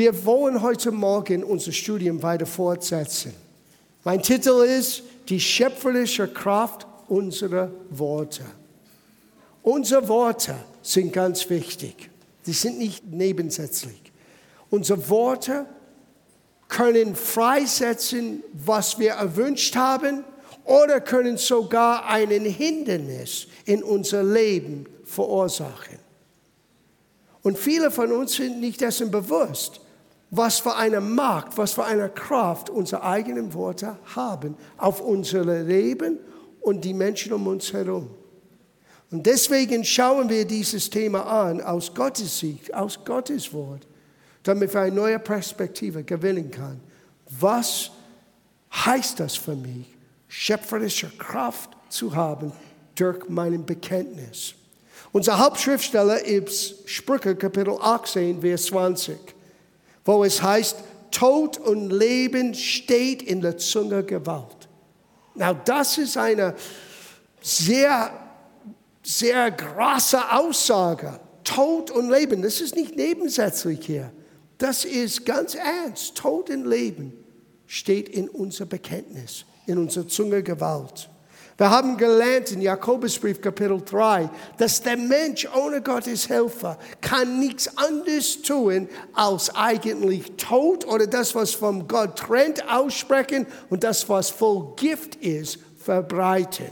wir wollen heute Morgen unser Studium weiter fortsetzen. Mein Titel ist Die schöpferische Kraft unserer Worte. Unsere Worte sind ganz wichtig. Die sind nicht nebensätzlich. Unsere Worte können freisetzen, was wir erwünscht haben, oder können sogar einen Hindernis in unser Leben verursachen. Und viele von uns sind nicht dessen bewusst, was für eine Macht, was für eine Kraft unsere eigenen Worte haben auf unser Leben und die Menschen um uns herum. Und deswegen schauen wir dieses Thema an aus Gottes Sicht, aus Gottes Wort, damit wir eine neue Perspektive gewinnen können. Was heißt das für mich, schöpferische Kraft zu haben durch mein Bekenntnis? Unser Hauptschriftsteller ist Sprüche Kapitel 18, Vers 20, wo es heißt, Tod und Leben steht in der Zunge Gewalt. Now, das ist eine sehr, sehr große Aussage. Tod und Leben, das ist nicht nebensätzlich hier. Das ist ganz ernst. Tod und Leben steht in unser Bekenntnis, in unserer Zunge Gewalt. Wir haben gelernt in Jakobusbrief Kapitel 3, dass der Mensch ohne Gottes Helfer kann nichts anderes tun, als eigentlich Tod oder das, was vom Gott trennt, aussprechen und das, was voll Gift ist, verbreiten.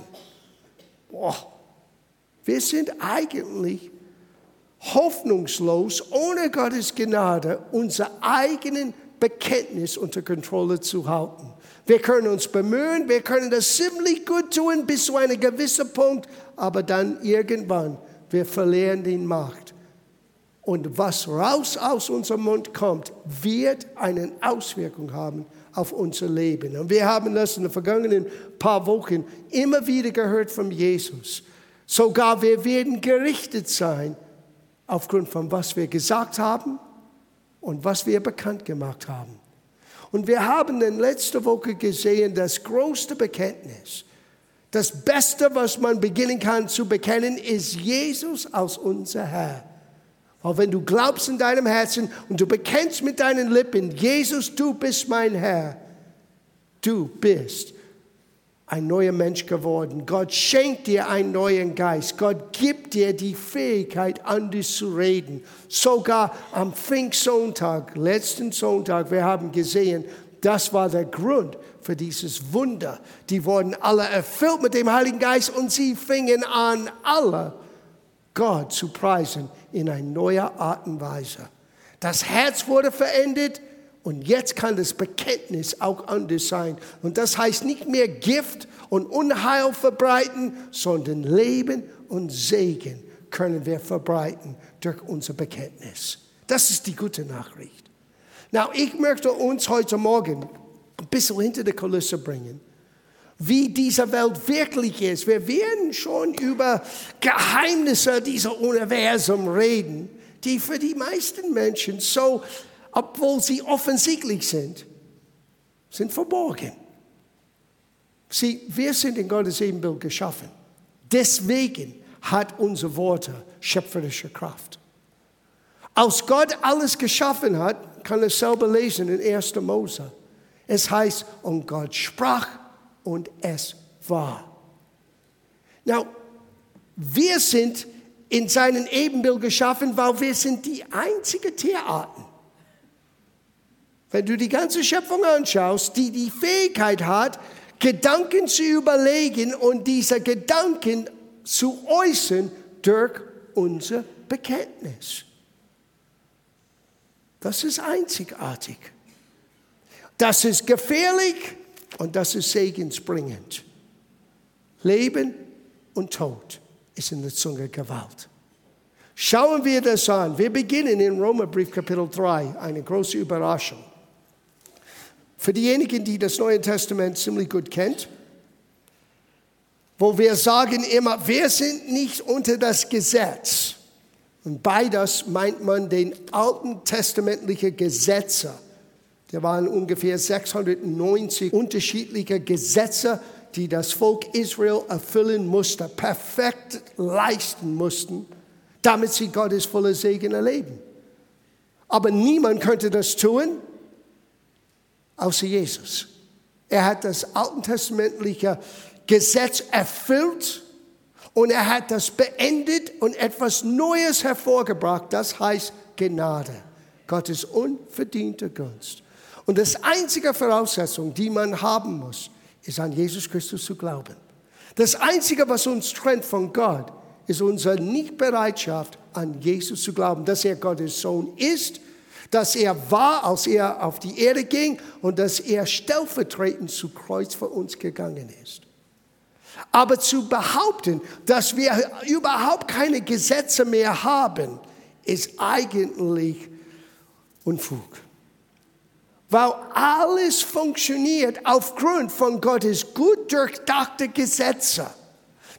Boah. Wir sind eigentlich hoffnungslos, ohne Gottes Gnade, unser eigenen Bekenntnis unter Kontrolle zu halten. Wir können uns bemühen, wir können das ziemlich gut tun bis zu einem gewissen Punkt, aber dann irgendwann, wir verlieren die Macht. Und was raus aus unserem Mund kommt, wird eine Auswirkung haben auf unser Leben. Und wir haben das in den vergangenen paar Wochen immer wieder gehört von Jesus. Sogar wir werden gerichtet sein aufgrund von was wir gesagt haben und was wir bekannt gemacht haben. Und wir haben in letzter Woche gesehen, das größte Bekenntnis, das Beste, was man beginnen kann zu bekennen, ist Jesus als unser Herr. Weil wenn du glaubst in deinem Herzen und du bekennst mit deinen Lippen, Jesus, du bist mein Herr, du bist ein neuer Mensch geworden. Gott schenkt dir einen neuen Geist. Gott gibt dir die Fähigkeit, anders zu reden. Sogar am Pfingstsonntag, letzten Sonntag, wir haben gesehen, das war der Grund für dieses Wunder. Die wurden alle erfüllt mit dem Heiligen Geist und sie fingen an, alle Gott zu preisen in einer neuen Art und Weise. Das Herz wurde verändert, und jetzt kann das Bekenntnis auch anders sein. Und das heißt nicht mehr Gift und Unheil verbreiten, sondern Leben und Segen können wir verbreiten durch unser Bekenntnis. Das ist die gute Nachricht. Now, ich möchte uns heute Morgen ein bisschen hinter die Kulisse bringen, wie diese Welt wirklich ist. Wir werden schon über Geheimnisse dieser Universum reden, die für die meisten Menschen so obwohl sie offensichtlich sind, sind verborgen. Sie, wir sind in Gottes Ebenbild geschaffen. Deswegen hat unsere Worte schöpferische Kraft. Als Gott alles geschaffen hat, kann er selber lesen in 1. Mose. Es heißt, und Gott sprach und es war. Now, wir sind in seinem Ebenbild geschaffen, weil wir sind die einzige Tierarten, wenn du die ganze Schöpfung anschaust, die die Fähigkeit hat, Gedanken zu überlegen und diese Gedanken zu äußern durch unser Bekenntnis. Das ist einzigartig. Das ist gefährlich und das ist segensbringend. Leben und Tod ist in der Zunge Gewalt. Schauen wir das an. Wir beginnen in Römerbrief Kapitel 3, eine große Überraschung. Für diejenigen, die das Neue Testament ziemlich gut kennt, wo wir sagen immer, wir sind nicht unter das Gesetz. Und bei das meint man den alten testamentlichen Gesetze. Da waren ungefähr 690 unterschiedliche Gesetze, die das Volk Israel erfüllen musste, perfekt leisten mussten, damit sie Gottes volle Segen erleben. Aber niemand könnte das tun, außer Jesus. Er hat das alttestamentliche Gesetz erfüllt und er hat das beendet und etwas Neues hervorgebracht. Das heißt Gnade. Gottes unverdiente Gunst. Und das einzige Voraussetzung, die man haben muss, ist an Jesus Christus zu glauben. Das einzige, was uns trennt von Gott, ist unsere Nichtbereitschaft, an Jesus zu glauben, dass er Gottes Sohn ist, dass er war, als er auf die Erde ging und dass er stellvertretend zu Kreuz für uns gegangen ist. Aber zu behaupten, dass wir überhaupt keine Gesetze mehr haben, ist eigentlich Unfug. Weil alles funktioniert aufgrund von Gottes gut durchdachte Gesetze.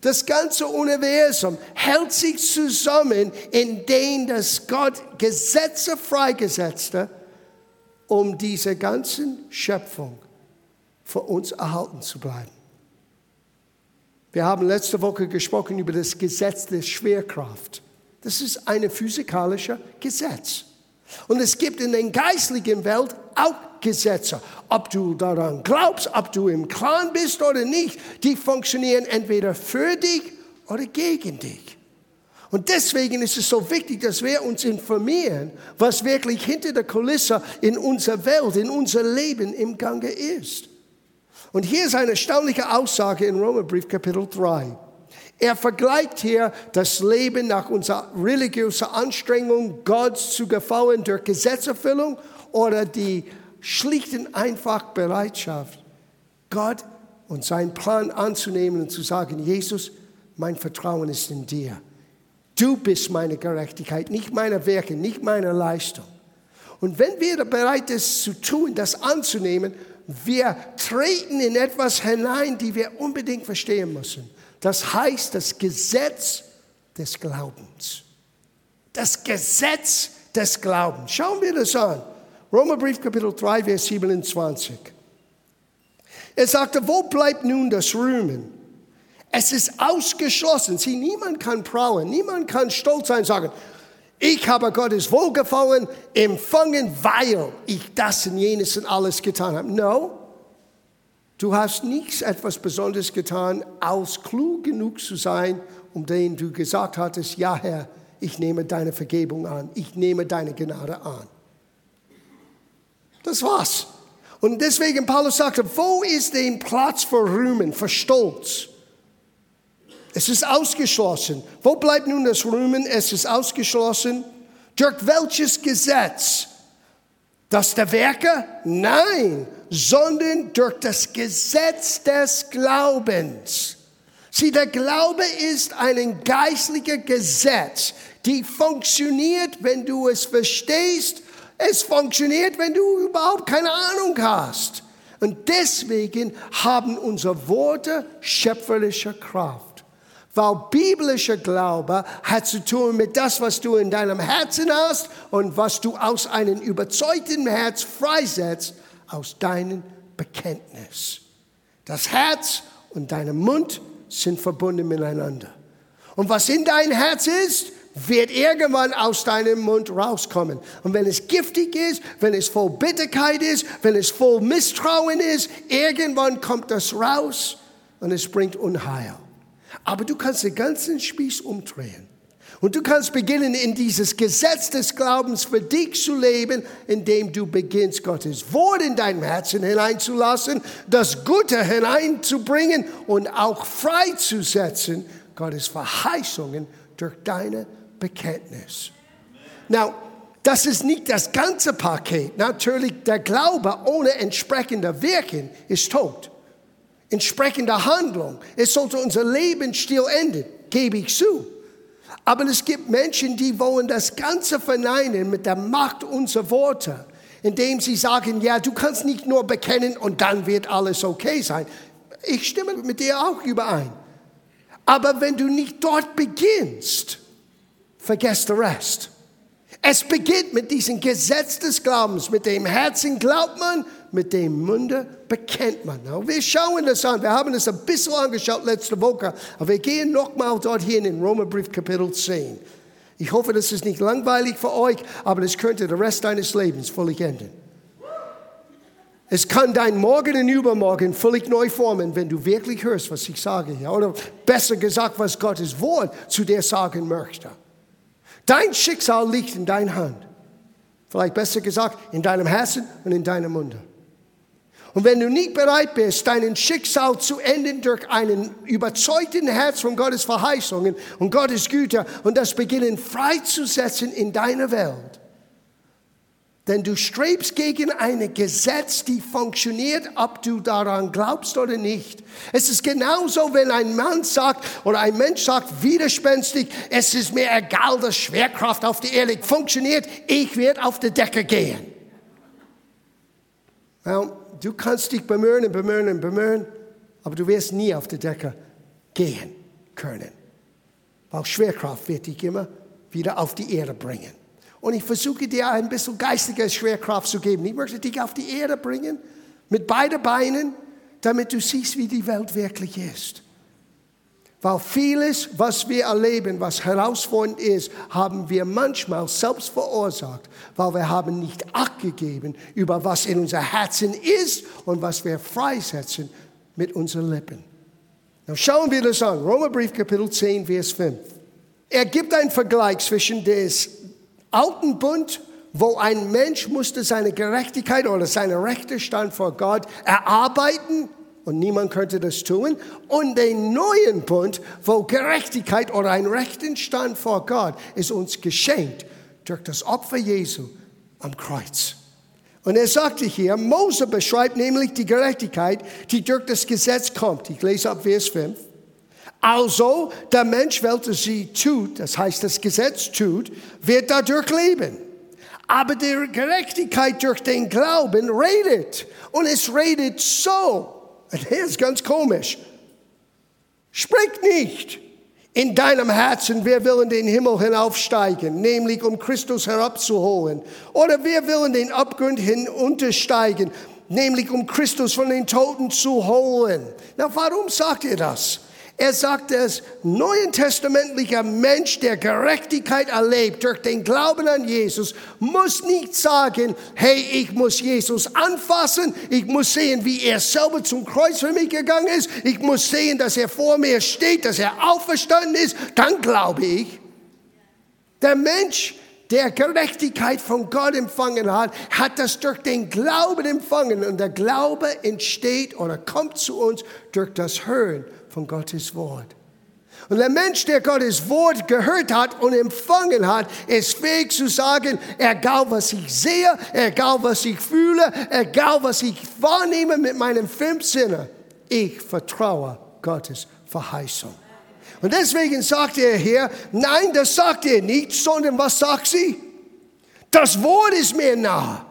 Das ganze Universum hält sich zusammen, indem das Gott Gesetze freigesetzte, um diese ganzen Schöpfung für uns erhalten zu bleiben. Wir haben letzte Woche gesprochen über das Gesetz der Schwerkraft. Das ist ein physikalisches Gesetz. Und es gibt in der geistlichen Welt auch Gesetze. Ob du daran glaubst, ob du im Clan bist oder nicht, die funktionieren entweder für dich oder gegen dich. Und deswegen ist es so wichtig, dass wir uns informieren, was wirklich hinter der Kulisse in unserer Welt, in unser Leben im Gange ist. Und hier ist eine erstaunliche Aussage in Römerbrief Kapitel 3. Er vergleicht hier das Leben nach unserer religiösen Anstrengung, Gott zu gefallen durch Gesetzerfüllung oder die schlichten einfach Bereitschaft, Gott und seinen Plan anzunehmen und zu sagen, Jesus, mein Vertrauen ist in dir. Du bist meine Gerechtigkeit, nicht meine Werke, nicht meine Leistung. Und wenn wir bereit sind zu tun, das anzunehmen, wir treten in etwas hinein, die wir unbedingt verstehen müssen. Das heißt das Gesetz des Glaubens. Das Gesetz des Glaubens. Schauen wir das an. Römerbrief Kapitel 3, Vers 27. Er sagte, wo bleibt nun das Rühmen? Es ist ausgeschlossen. Sieh, niemand kann prahlen, niemand kann stolz sein und sagen, ich habe Gottes Wohlgefallen empfangen, weil ich das und jenes und alles getan habe. No, Du hast nichts etwas Besonderes getan, aus klug genug zu sein, um den du gesagt hattest, ja Herr, ich nehme deine Vergebung an, ich nehme deine Gnade an. Das war's. Und deswegen Paulus sagte, wo ist der Platz für Rühmen, für Stolz? Es ist ausgeschlossen. Wo bleibt nun das Rühmen? Es ist ausgeschlossen. Durch welches Gesetz? Das der Werke? Nein, sondern durch das Gesetz des Glaubens. Sieh, der Glaube ist ein geistliches Gesetz, die funktioniert, wenn du es verstehst. Es funktioniert, wenn du überhaupt keine Ahnung hast. Und deswegen haben unsere Worte schöpferische Kraft. Weil biblischer Glaube hat zu tun mit das, was du in deinem Herzen hast und was du aus einem überzeugten Herz freisetzt aus deinem Bekenntnis. Das Herz und dein Mund sind verbunden miteinander. Und was in dein Herz ist, wird irgendwann aus deinem Mund rauskommen. Und wenn es giftig ist, wenn es voll Bitterkeit ist, wenn es voll Misstrauen ist, irgendwann kommt das raus und es bringt Unheil. Aber du kannst den ganzen Spieß umdrehen. Und du kannst beginnen, in dieses Gesetz des Glaubens für dich zu leben, indem du beginnst, Gottes Wort in dein Herzen hineinzulassen, das Gute hineinzubringen und auch freizusetzen, Gottes Verheißungen durch deine Bekenntnis. Now, das ist nicht das ganze Paket. Natürlich, der Glaube ohne entsprechender Wirken ist tot. Entsprechende Handlung. Es sollte unser Lebensstil enden, gebe ich zu. Aber es gibt Menschen, die wollen das Ganze verneinen mit der Macht unserer Worte, indem sie sagen, ja, du kannst nicht nur bekennen und dann wird alles okay sein. Ich stimme mit dir auch überein. Aber wenn du nicht dort beginnst, vergiss den Rest. Es beginnt mit diesem Gesetz des Glaubens. Mit dem Herzen glaubt man, mit dem Munde bekennt man. Now, wir schauen das an. Wir haben es ein bisschen angeschaut letzte Woche. Aber wir gehen nochmal dorthin in Römerbrief Kapitel 10. Ich hoffe, das ist nicht langweilig für euch, aber es könnte den Rest deines Lebens völlig enden. Es kann dein Morgen und Übermorgen völlig neu formen, wenn du wirklich hörst, was ich sage hier. Oder besser gesagt, was Gottes Wort zu dir sagen möchte. Dein Schicksal liegt in deiner Hand. Vielleicht besser gesagt, in deinem Herzen und in deinem Munde. Und wenn du nicht bereit bist, dein Schicksal zu enden durch einen überzeugten Herz von Gottes Verheißungen und Gottes Güter und das beginnen freizusetzen in deiner Welt, denn du strebst gegen ein Gesetz, die funktioniert, ob du daran glaubst oder nicht. Es ist genauso, wenn ein Mann sagt oder ein Mensch sagt, widerspenstig, es ist mir egal, dass Schwerkraft auf der Erde funktioniert, ich werde auf die Decke gehen. Well, du kannst dich bemühen und bemühen und bemühen, aber du wirst nie auf die Decke gehen können. Weil Schwerkraft wird dich immer wieder auf die Erde bringen. Und ich versuche dir ein bisschen geistige Schwerkraft zu geben. Ich möchte dich auf die Erde bringen, mit beiden Beinen, damit du siehst, wie die Welt wirklich ist. Weil vieles, was wir erleben, was herausfordernd ist, haben wir manchmal selbst verursacht, weil wir haben nicht Acht gegeben über was in unser Herzen ist und was wir freisetzen mit unseren Lippen. Now schauen wir das an. Römerbrief Kapitel 10, Vers 5. Er gibt einen Vergleich zwischen des alten Bund, wo ein Mensch musste seine Gerechtigkeit oder seine Rechte stand vor Gott erarbeiten und niemand könnte das tun. Und den neuen Bund, wo Gerechtigkeit oder ein rechten Stand vor Gott ist uns geschenkt durch das Opfer Jesu am Kreuz. Und er sagte hier, Mose beschreibt nämlich die Gerechtigkeit, die durch das Gesetz kommt. Ich lese ab Vers 5. Also, der Mensch, welcher sie tut, das heißt, das Gesetz tut, wird dadurch leben. Aber die Gerechtigkeit durch den Glauben redet. Und es redet so. Und hier ist ganz komisch. Sprich nicht in deinem Herzen, wir wollen den Himmel hinaufsteigen, nämlich um Christus herabzuholen. Oder wir wollen den Abgrund hinuntersteigen, nämlich um Christus von den Toten zu holen. Na, warum sagt ihr das? Er sagt, das neuen testamentlicher Mensch, der Gerechtigkeit erlebt durch den Glauben an Jesus, muss nicht sagen, hey, ich muss Jesus anfassen, ich muss sehen, wie er selber zum Kreuz für mich gegangen ist, ich muss sehen, dass er vor mir steht, dass er auferstanden ist, dann glaube ich. Der Mensch, der Gerechtigkeit von Gott empfangen hat, hat das durch den Glauben empfangen und der Glaube entsteht oder kommt zu uns durch das Hören von Gottes Wort. Und der Mensch, der Gottes Wort gehört hat und empfangen hat, ist fähig zu sagen, egal was ich sehe, egal was ich fühle, egal was ich wahrnehme mit meinen fünf Sinnen, ich vertraue Gottes Verheißung. Und deswegen sagt er hier, nein, das sagt er nicht, sondern was sagt sie? Das Wort ist mir nah.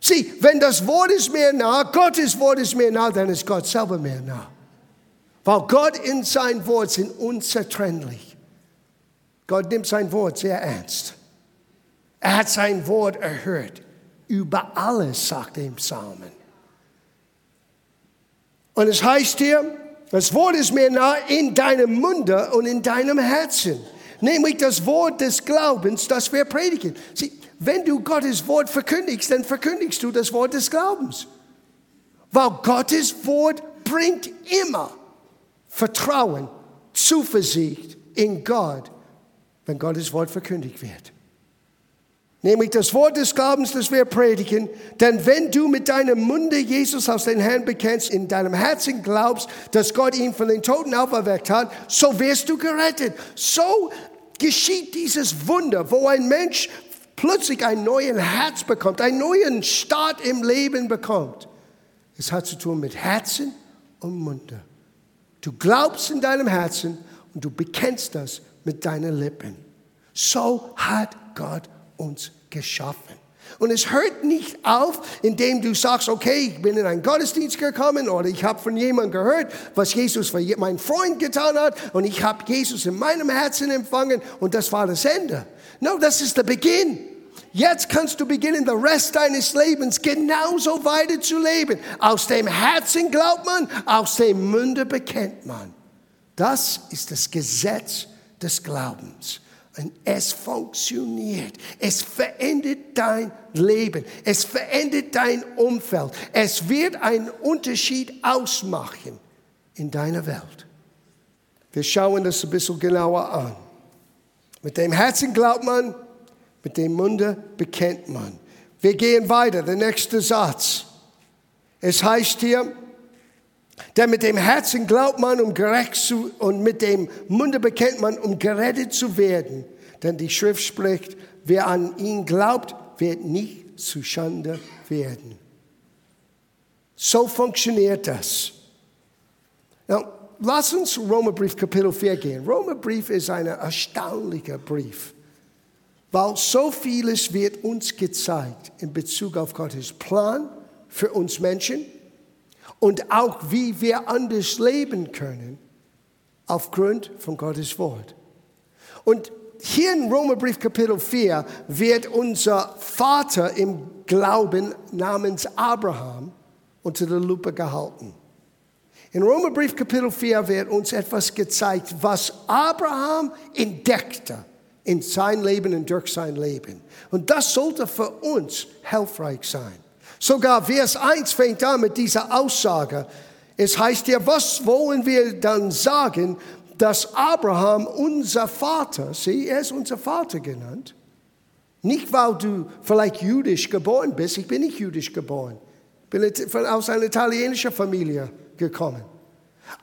Sieh, wenn das Wort ist mir nah, Gottes Wort ist mir nah, dann ist Gott selber mir nah. Weil Gott in sein Wort sind unzertrennlich. Gott nimmt sein Wort sehr ernst. Er hat sein Wort erhört. Über alles, sagt er im Psalmen. Und es heißt hier, das Wort ist mir nah in deinem Munde und in deinem Herzen. Nämlich das Wort des Glaubens, das wir predigen. Sieh, wenn du Gottes Wort verkündigst, dann verkündigst du das Wort des Glaubens. Weil Gottes Wort bringt immer Vertrauen, Zuversicht in Gott, wenn Gottes Wort verkündigt wird. Nämlich das Wort des Glaubens, das wir predigen. Denn wenn du mit deinem Munde Jesus aus den Herrn bekennst, in deinem Herzen glaubst, dass Gott ihn von den Toten auferweckt hat, so wirst du gerettet. So geschieht dieses Wunder, wo ein Mensch plötzlich ein neues Herz bekommt, einen neuen Start im Leben bekommt. Es hat zu tun mit Herzen und Munde. Du glaubst in deinem Herzen und du bekennst das mit deinen Lippen. So hat Gott uns geschaffen. Und es hört nicht auf, indem du sagst, okay, ich bin in einen Gottesdienst gekommen oder ich habe von jemandem gehört, was Jesus für meinen Freund getan hat und ich habe Jesus in meinem Herzen empfangen und das war das Ende. No, das ist der Beginn. Jetzt kannst du beginnen, den Rest deines Lebens genauso weiter zu leben. Aus dem Herzen glaubt man, aus dem Munde bekennt man. Das ist das Gesetz des Glaubens. Und es funktioniert. Es verändert dein Leben. Es verändert dein Umfeld. Es wird einen Unterschied ausmachen in deiner Welt. Wir schauen das ein bisschen genauer an. Mit dem Herzen glaubt man, mit dem Munde bekennt man. Wir gehen weiter. Der nächste Satz. Es heißt hier, denn mit dem Herzen glaubt man, um gerecht zu, und mit dem Munde bekennt man, um gerettet zu werden. Denn die Schrift spricht, wer an ihn glaubt, wird nicht zu Schande werden. So funktioniert das. Now, lass uns Römerbrief Kapitel 4 gehen. Römerbrief ist ein erstaunlicher Brief, weil so vieles wird uns gezeigt in Bezug auf Gottes Plan für uns Menschen und auch wie wir anders leben können aufgrund von Gottes Wort. Und hier in Römerbrief Kapitel 4 wird unser Vater im Glauben namens Abraham unter der Lupe gehalten. In Römerbrief Kapitel 4 wird uns etwas gezeigt, was Abraham entdeckte in sein Leben und durch sein Leben. Und das sollte für uns hilfreich sein. Sogar Vers 1 fängt an mit dieser Aussage. Es heißt ja, was wollen wir dann sagen, dass Abraham unser Vater, sieh, er ist unser Vater genannt. Nicht, weil du vielleicht jüdisch geboren bist, ich bin nicht jüdisch geboren. Ich bin aus einer italienischen Familie gekommen.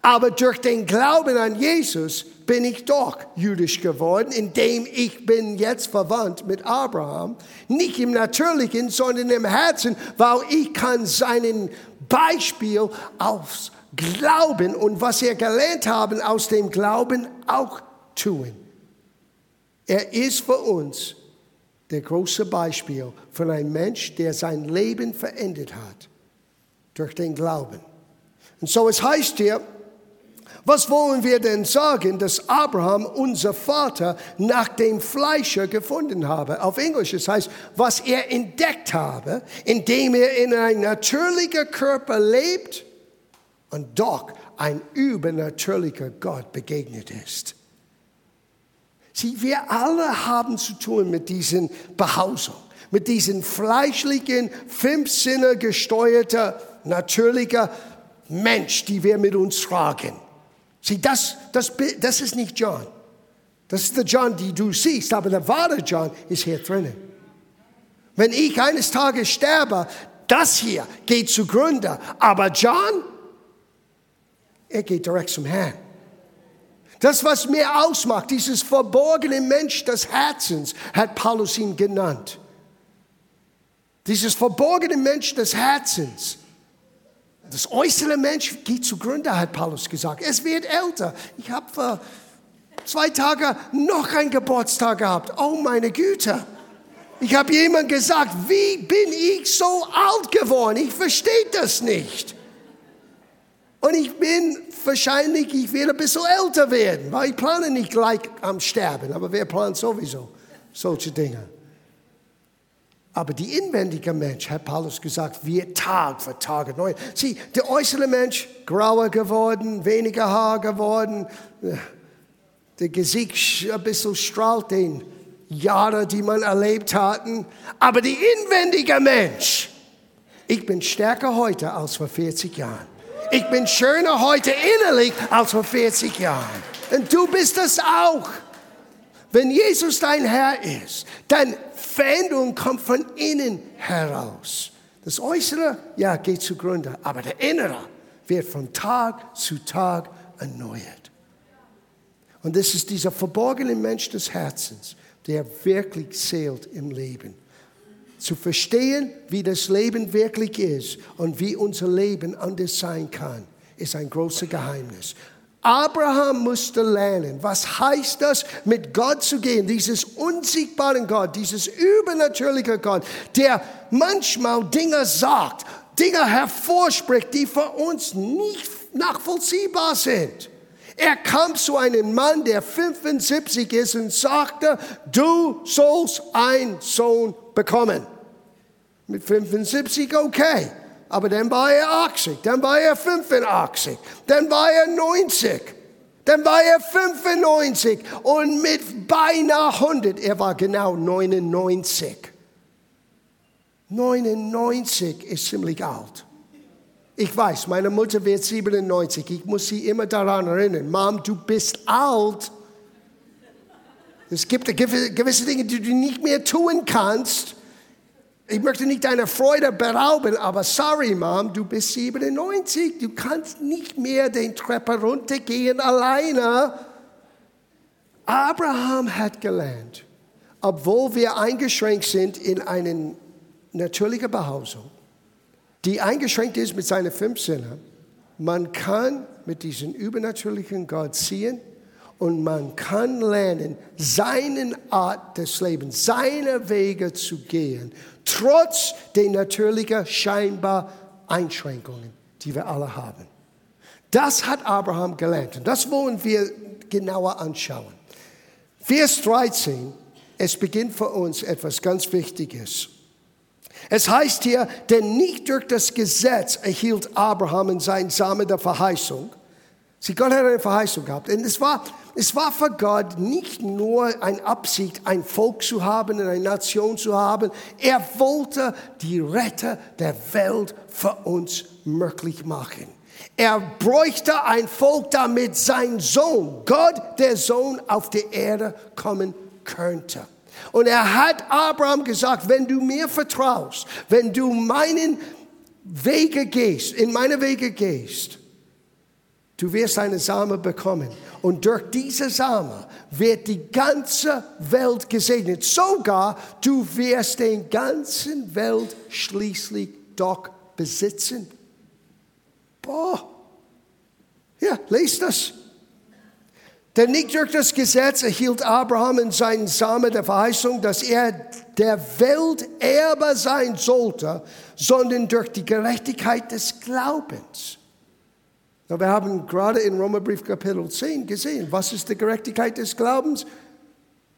Aber durch den Glauben an Jesus bin ich doch jüdisch geworden, indem ich bin jetzt verwandt mit Abraham. Nicht im Natürlichen, sondern im Herzen, weil ich kann seinen Beispiel aus Glauben und was wir gelernt haben aus dem Glauben auch tun. Er ist für uns der große Beispiel von einem Mensch, der sein Leben verändert hat durch den Glauben. Und so es heißt hier, was wollen wir denn sagen, dass Abraham, unser Vater, nach dem Fleische gefunden habe? Auf Englisch, es heißt, was er entdeckt habe, indem er in einem natürlichen Körper lebt und doch ein übernatürlicher Gott begegnet ist. Sieh, wir alle haben zu tun mit diesen Behausungen, mit diesen fleischlichen, fünf Sinne gesteuerten, natürlicher Mensch, die wir mit uns tragen. Sieh, das, das, das ist nicht John. Das ist der John, den du siehst, aber der wahre John ist hier drinnen. Wenn ich eines Tages sterbe, das hier geht zugrunde, aber John, er geht direkt zum Herrn. Das, was mir ausmacht, dieses verborgene Mensch des Herzens, hat Paulus ihn genannt. Dieses verborgene Mensch des Herzens. Das äußere Mensch geht zugrunde, hat Paulus gesagt. Es wird älter. Ich habe vor zwei Tagen noch einen Geburtstag gehabt. Oh meine Güte. Ich habe jemand gesagt, wie bin ich so alt geworden? Ich verstehe das nicht. Und ich bin wahrscheinlich, ich werde ein bisschen älter werden, weil ich plane nicht gleich am Sterben, aber wer plant sowieso solche Dinge? Aber die inwendige Mensch, hat Paulus gesagt, wird Tag für Tag erneuert. Sieh, der äußere Mensch, grauer geworden, weniger Haar geworden, der Gesicht ein bisschen strahlt den Jahre, die man erlebt hatten. Aber die inwendige Mensch, ich bin stärker heute als vor 40 Jahren. Ich bin schöner heute innerlich als vor 40 Jahren. Und du bist das auch. Wenn Jesus dein Herr ist, dann Veränderung kommt von innen heraus. Das Äußere, ja, geht zugrunde, aber der Innere wird von Tag zu Tag erneuert. Und das ist dieser verborgene Mensch des Herzens, der wirklich zählt im Leben. Zu verstehen, wie das Leben wirklich ist und wie unser Leben anders sein kann, ist ein großes Geheimnis. Abraham musste lernen, was heißt das, mit Gott zu gehen, dieses unsichtbare Gott, dieses übernatürliche Gott, der manchmal Dinge sagt, Dinge hervorspricht, die für uns nicht nachvollziehbar sind. Er kam zu einem Mann, der 75 ist und sagte, du sollst einen Sohn bekommen. Mit 75 okay. Aber dann war er 80, dann war er 85, dann war er 90. Dann war er 95 und mit beinahe 100, er war genau 99. 99 ist ziemlich alt. Ich weiß, meine Mutter wird 97. Ich muss sie immer daran erinnern. Mom, du bist alt. Es gibt gewisse Dinge, die du nicht mehr tun kannst. Ich möchte nicht deine Freude berauben, aber sorry, Mom, du bist 97. Du kannst nicht mehr den Treppe runtergehen alleine. Abraham hat gelernt, obwohl wir eingeschränkt sind in eine natürliche Behausung, die eingeschränkt ist mit seinen fünf Sinnen, man kann mit diesem übernatürlichen Gott ziehen und man kann lernen, seinen Art des Lebens, seine Wege zu gehen, trotz der natürlichen scheinbar Einschränkungen, die wir alle haben. Das hat Abraham gelernt und das wollen wir genauer anschauen. Vers 13, es beginnt für uns etwas ganz Wichtiges. Es heißt hier, denn nicht durch das Gesetz erhielt Abraham in sein Samen der Verheißung. Sie Gott hat eine Verheißung gehabt. Und es war, es war für Gott nicht nur eine Absicht, ein Volk zu haben eine Nation zu haben. Er wollte die Retter der Welt für uns möglich machen. Er bräuchte ein Volk, damit sein Sohn, Gott der Sohn, auf die Erde kommen könnte. Und er hat Abraham gesagt, wenn du mir vertraust, wenn du meinen Wege gehst, in meine Wege gehst, du wirst eine Same bekommen. Und durch diese Same wird die ganze Welt gesegnet. Sogar du wirst den ganzen Welt schließlich doch besitzen. Boah. Ja, lest das. Denn nicht durch das Gesetz erhielt Abraham in seinen Samen der Verheißung, dass er der Welt Erbe sein sollte, sondern durch die Gerechtigkeit des Glaubens. Wir haben gerade in Römerbrief Kapitel 10 gesehen, was ist die Gerechtigkeit des Glaubens?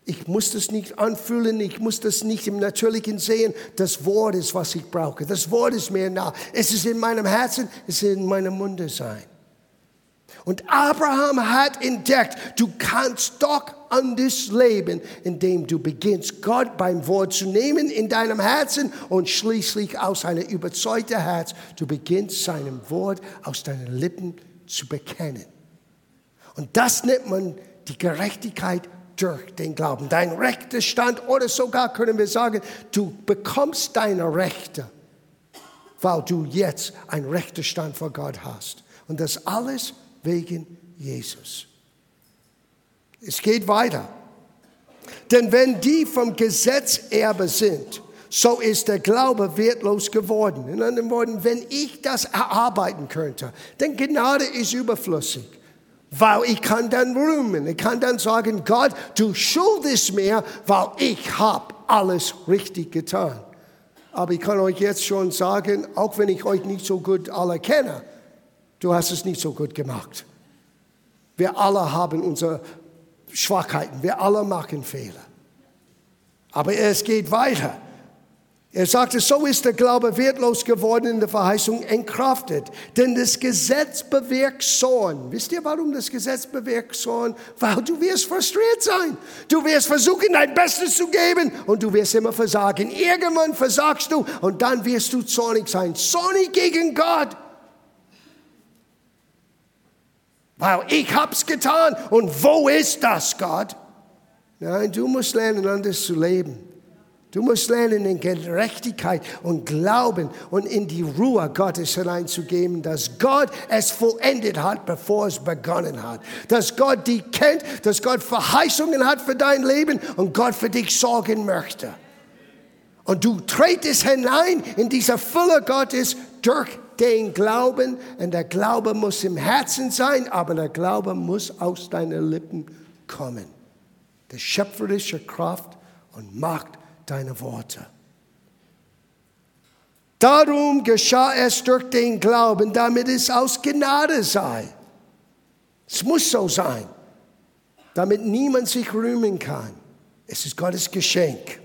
Ich muss das nicht anfühlen, ich muss das nicht im Natürlichen sehen. Das Wort ist, was ich brauche. Das Wort ist mir nah. Es ist in meinem Herzen, es ist in meinem Munde sein. Und Abraham hat entdeckt, du kannst doch anders leben, indem du beginnst, Gott beim Wort zu nehmen in deinem Herzen und schließlich aus einem überzeugten Herz, du beginnst seinem Wort aus deinen Lippen zu bekennen. Und das nennt man die Gerechtigkeit durch den Glauben. Dein rechter Stand oder sogar können wir sagen, du bekommst deine Rechte, weil du jetzt einen rechten Stand vor Gott hast. Und das alles wegen Jesus. Es geht weiter. Denn wenn die vom Gesetz Erbe sind, so ist der Glaube wertlos geworden. In anderen Worten, wenn ich das erarbeiten könnte, dann Gnade ist überflüssig. Weil ich kann dann rühmen, ich kann dann sagen, Gott, du schuldest mir, weil ich habe alles richtig getan. Aber ich kann euch jetzt schon sagen, auch wenn ich euch nicht so gut alle kenne, du hast es nicht so gut gemacht. Wir alle haben unsere Schwachheiten, wir alle machen Fehler. Aber es geht weiter. Er sagte, so ist der Glaube wertlos geworden in der Verheißung entkraftet. Denn das Gesetz bewirkt Zorn. Wisst ihr, warum das Gesetz bewirkt Zorn? Weil du wirst frustriert sein. Du wirst versuchen, dein Bestes zu geben und du wirst immer versagen. Irgendwann versagst du und dann wirst du zornig sein. Zornig gegen Gott. Weil ich hab's getan und wo ist das, Gott? Nein, du musst lernen, anders zu leben. Du musst lernen, in Gerechtigkeit und Glauben und in die Ruhe Gottes hineinzugeben, dass Gott es vollendet hat, bevor es begonnen hat. Dass Gott dich kennt, dass Gott Verheißungen hat für dein Leben und Gott für dich sorgen möchte. Und du tretest hinein in diese Fülle Gottes durch den Glauben. Und der Glaube muss im Herzen sein, aber der Glaube muss aus deinen Lippen kommen. Die schöpferische Kraft und Macht deiner Worte. Darum geschah es durch den Glauben, damit es aus Gnade sei. Es muss so sein, damit niemand sich rühmen kann. Es ist Gottes Geschenk.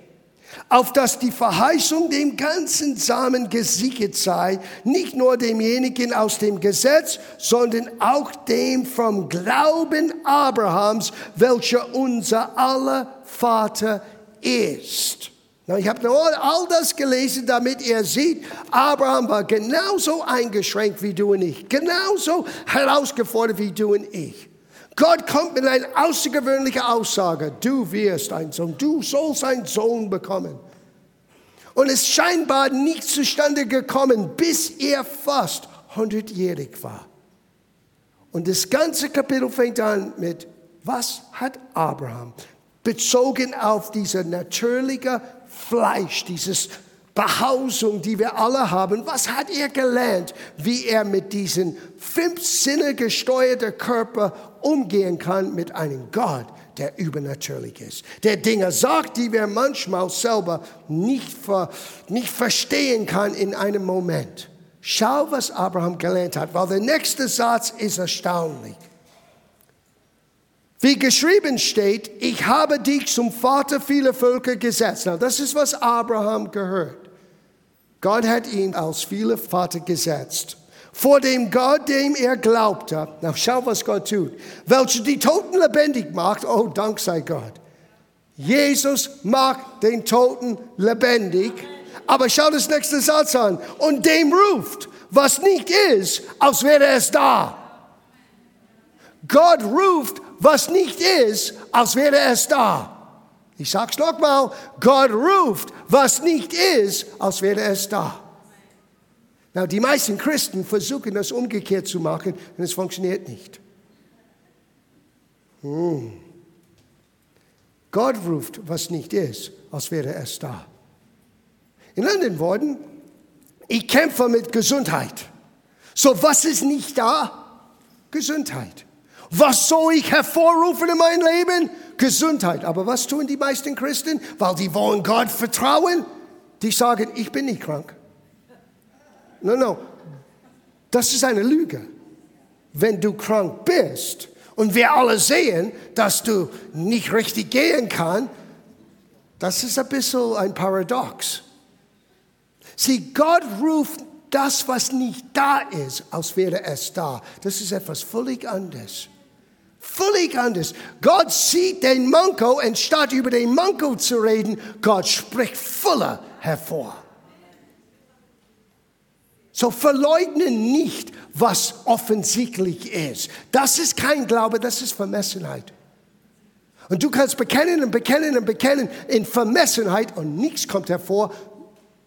Auf dass die Verheißung dem ganzen Samen gesichert sei, nicht nur demjenigen aus dem Gesetz, sondern auch dem vom Glauben Abrahams, welcher unser aller Vater ist. Ich habe all das gelesen, damit ihr seht, Abraham war genauso eingeschränkt wie du und ich, genauso herausgefordert wie du und ich. Gott kommt mit einer außergewöhnlichen Aussage, du wirst ein Sohn, du sollst einen Sohn bekommen. Und es scheinbar nicht zustande gekommen, bis er fast 100-jährig war. Und das ganze Kapitel fängt an mit, was hat Abraham bezogen auf diese natürliche Fleisch, dieses Behausung, die wir alle haben, was hat er gelernt, wie er mit diesem fünf Sinne gesteuerten Körper umgehen kann mit einem Gott, der übernatürlich ist, der Dinge sagt, die wir manchmal selber nicht, ver, nicht verstehen kann in einem Moment. Schau, was Abraham gelernt hat, weil der nächste Satz ist erstaunlich. Wie geschrieben steht, ich habe dich zum Vater vieler Völker gesetzt. Na, das ist, was Abraham gehört. Gott hat ihn als viele Vater gesetzt. Vor dem Gott, dem er glaubte. Na, schau, was Gott tut. Welcher die Toten lebendig macht. Oh, Dank sei Gott. Jesus macht den Toten lebendig. Aber schau das nächste Satz an. Und dem ruft, was nicht ist, als wäre es da. Gott ruft, was nicht ist, als wäre es da. Ich sag's nochmal, Gott ruft, was nicht ist, als wäre es da. Na, die meisten Christen versuchen das umgekehrt zu machen und es funktioniert nicht. Hm. Gott ruft, was nicht ist, als wäre es da. In anderen Worten, ich kämpfe mit Gesundheit. So, was ist nicht da? Gesundheit. Was soll ich hervorrufen in meinem Leben? Gesundheit. Aber was tun die meisten Christen? Weil die wollen Gott vertrauen. Die sagen, ich bin nicht krank. No, no. Das ist eine Lüge. Wenn du krank bist und wir alle sehen, dass du nicht richtig gehen kannst, das ist ein bisschen ein Paradox. Sieh, Gott ruft das, was nicht da ist, als wäre es da. Das ist etwas völlig anderes. Völlig anders. Gott sieht den Manko, anstatt über den Manko zu reden, Gott spricht Fülle hervor. So verleugne nicht, was offensichtlich ist. Das ist kein Glaube, das ist Vermessenheit. Und du kannst bekennen und bekennen und bekennen in Vermessenheit und nichts kommt hervor,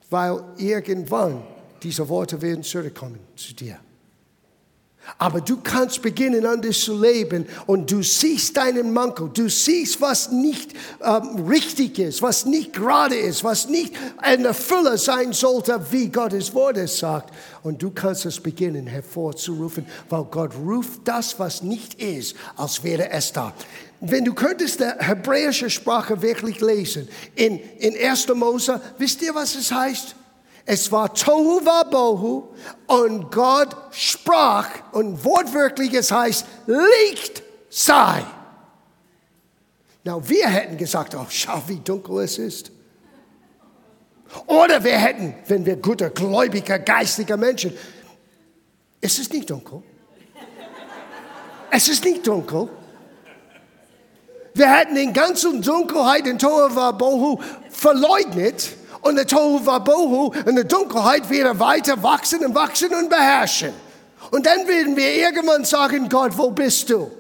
weil irgendwann diese Worte werden zurückkommen zu dir. Aber du kannst beginnen, anders zu leben und du siehst deinen Manko, du siehst, was nicht ähm, richtig ist, was nicht gerade ist, was nicht eine Fülle sein sollte, wie Gottes Wort es sagt. Und du kannst es beginnen hervorzurufen, weil Gott ruft das, was nicht ist, als wäre es da. Wenn du könntest die hebräische Sprache wirklich lesen, in, in 1. Mose, wisst ihr, was es heißt? Es war Tohu Bohu und Gott sprach und wortwörtlich es heißt, Licht sei. Na, wir hätten gesagt, oh, schau, wie dunkel es ist. Oder wir hätten, wenn wir guter, gläubiger, geistiger Menschen, es ist nicht dunkel. Es ist nicht dunkel. Wir hätten den ganzen Dunkelheit in Tohu Bohu verleugnet und der Tohu Wabohu und die Dunkelheit wieder weiter wachsen und wachsen und beherrschen. Und dann werden wir irgendwann sagen, Gott, wo bist du?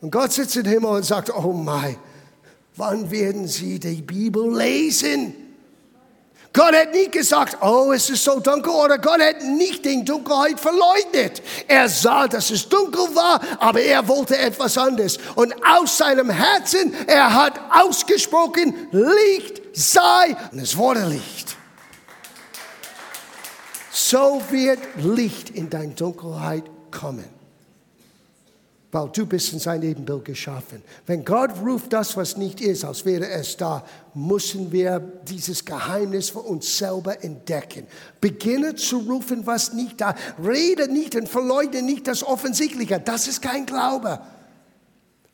Und Gott sitzt im Himmel und sagt, oh mein, wann werden Sie die Bibel lesen? Gott hat nicht gesagt, oh, es ist so dunkel, oder Gott hat nicht die Dunkelheit verleugnet. Er sah, dass es dunkel war, aber er wollte etwas anderes. Und aus seinem Herzen, er hat ausgesprochen, Licht sei, und es wurde Licht. So wird Licht in deine Dunkelheit kommen weil du bist in sein Ebenbild geschaffen. Wenn Gott ruft das, was nicht ist, als wäre es da, müssen wir dieses Geheimnis für uns selber entdecken. Beginne zu rufen, was nicht da. Rede nicht und verleugne nicht das Offensichtliche. Das ist kein Glaube.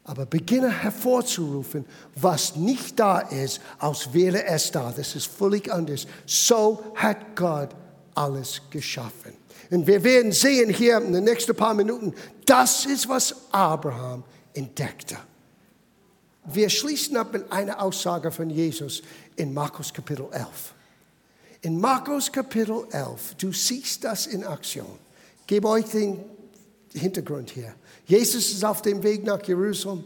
Aber beginne hervorzurufen, was nicht da ist, als wäre es da. Das ist völlig anders. So hat Gott alles geschaffen. Und wir werden sehen hier in den nächsten paar Minuten, das ist, was Abraham entdeckte. Wir schließen ab mit einer Aussage von Jesus in Markus Kapitel 11. In Markus Kapitel 11, du siehst das in Aktion. Gebe euch den Hintergrund hier. Jesus ist auf dem Weg nach Jerusalem.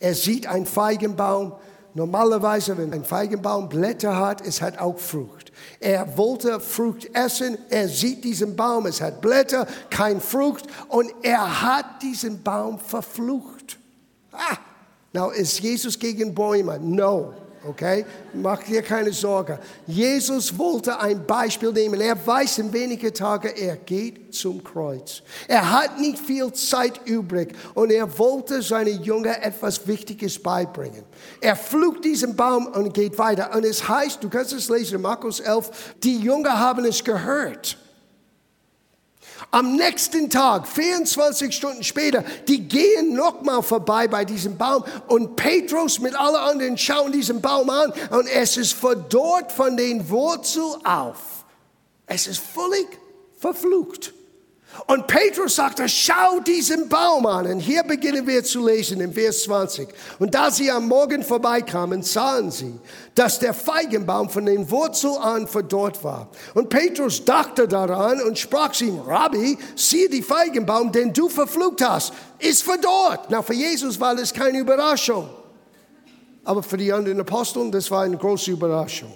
Er sieht einen Feigenbaum. Normalerweise, wenn ein Feigenbaum Blätter hat, es hat auch Frucht. Er wollte Frucht essen. Er sieht diesen Baum, es hat Blätter, kein Frucht. Und er hat diesen Baum verflucht. Ah, now, ist Jesus gegen Bäume? No. Okay? Mach dir keine Sorge. Jesus wollte ein Beispiel nehmen. Er weiß in wenigen Tagen, er geht zum Kreuz. Er hat nicht viel Zeit übrig und er wollte seinen Jünger etwas Wichtiges beibringen. Er pflügt diesen Baum und geht weiter. Und es heißt, du kannst es lesen Markus 11, die Jünger haben es gehört. Am nächsten Tag, 24 Stunden später, die gehen nochmal vorbei bei diesem Baum und Petrus mit allen anderen schauen diesen Baum an und es ist verdorrt von den Wurzeln auf. Es ist völlig verflucht. Und Petrus sagte, schau diesen Baum an. Und hier beginnen wir zu lesen im Vers 20. Und da sie am Morgen vorbeikamen, sahen sie, dass der Feigenbaum von den Wurzeln an verdorrt war. Und Petrus dachte daran und sprach zu ihm, Rabbi, siehe die Feigenbaum, den du verflucht hast, ist verdorrt. Na, für Jesus war das keine Überraschung. Aber für die anderen Aposteln, das war eine große Überraschung.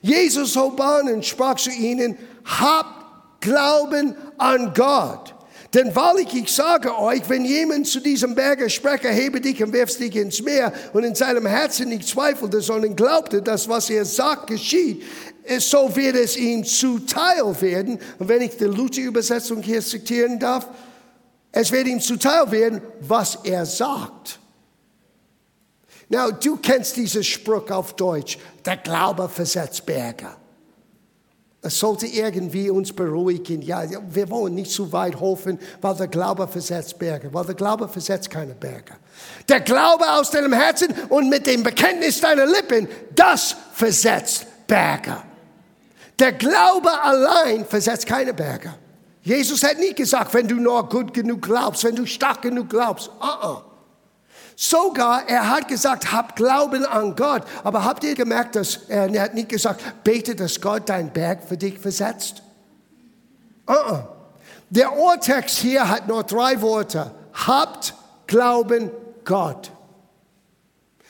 Jesus hob an und sprach zu ihnen, habt Glauben an Gott. Denn wahrlich, ich sage euch, wenn jemand zu diesem Berge spreche, hebe dich und wirf dich ins Meer und in seinem Herzen nicht zweifelte, sondern glaubte, dass was er sagt geschieht, so wird es ihm zuteil werden. Und wenn ich die Luther-Übersetzung hier zitieren darf, es wird ihm zuteil werden, was er sagt. Now, du kennst diesen Spruch auf Deutsch, der Glaube versetzt Berge. Es sollte irgendwie uns beruhigen. Ja, wir wollen nicht zu weit hoffen, weil der Glaube versetzt Berge, weil der Glaube versetzt keine Berge. Der Glaube aus deinem Herzen und mit dem Bekenntnis deiner Lippen, das versetzt Berge. Der Glaube allein versetzt keine Berge. Jesus hat nie gesagt, wenn du nur gut genug glaubst, wenn du stark genug glaubst. Uh -uh. Sogar, er hat gesagt, hab Glauben an Gott. Aber habt ihr gemerkt, dass er, hat nicht gesagt, bete, dass Gott deinen Berg für dich versetzt? Uh -uh. Der Urtext hier hat nur drei Worte. Habt Glauben Gott.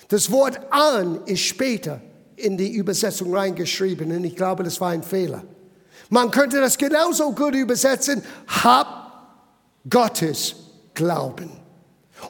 Das Wort an ist später in die Übersetzung reingeschrieben und ich glaube, das war ein Fehler. Man könnte das genauso gut übersetzen, hab Gottes Glauben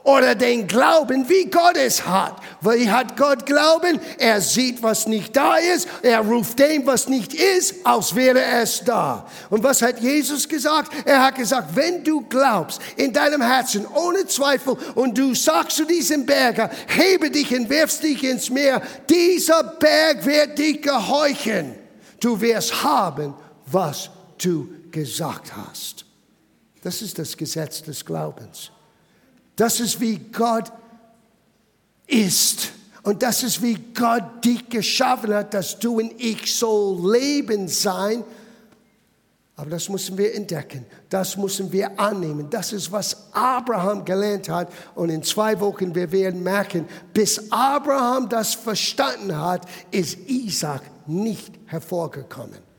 oder den Glauben, wie Gott es hat. Wie hat Gott Glauben? Er sieht, was nicht da ist. Er ruft dem, was nicht ist, als wäre es da. Und was hat Jesus gesagt? Er hat gesagt, wenn du glaubst in deinem Herzen ohne Zweifel und du sagst zu diesem Berger, hebe dich und wirfst dich ins Meer, dieser Berg wird dich gehorchen. Du wirst haben, was du gesagt hast. Das ist das Gesetz des Glaubens. Das ist wie Gott ist. Und das ist wie Gott dich geschaffen hat, dass du und ich so leben sein. Aber das müssen wir entdecken. Das müssen wir annehmen. Das ist, was Abraham gelernt hat. Und in zwei Wochen wir werden merken, bis Abraham das verstanden hat, ist Isaac nicht hervorgekommen.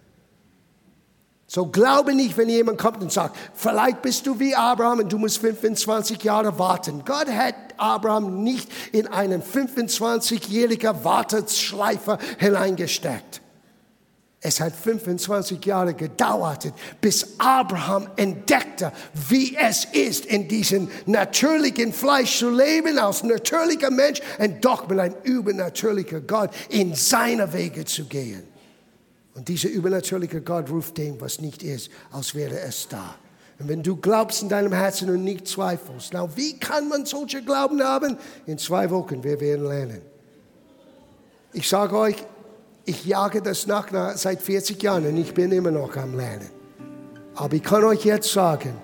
So glaube nicht, wenn jemand kommt und sagt, vielleicht bist du wie Abraham und du musst 25 Jahre warten. Gott hat Abraham nicht in einen 25-jährigen Warteschleifer hineingesteckt. Es hat 25 Jahre gedauert, bis Abraham entdeckte, wie es ist, in diesem natürlichen Fleisch zu leben, als natürlicher Mensch und doch mit einem übernatürlichen Gott in seine Wege zu gehen. Und dieser übernatürliche Gott ruft dem, was nicht ist, als wäre es da. Und wenn du glaubst in deinem Herzen und nicht zweifelst, na, wie kann man solche Glauben haben? In zwei Wochen, wir werden lernen. Ich sage euch, ich jage das nach, seit 40 Jahren und ich bin immer noch am Lernen. Aber ich kann euch jetzt sagen,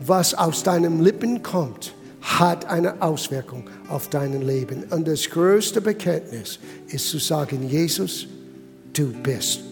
was aus deinen Lippen kommt, hat eine Auswirkung auf dein Leben. Und das größte Bekenntnis ist zu sagen, Jesus, du bist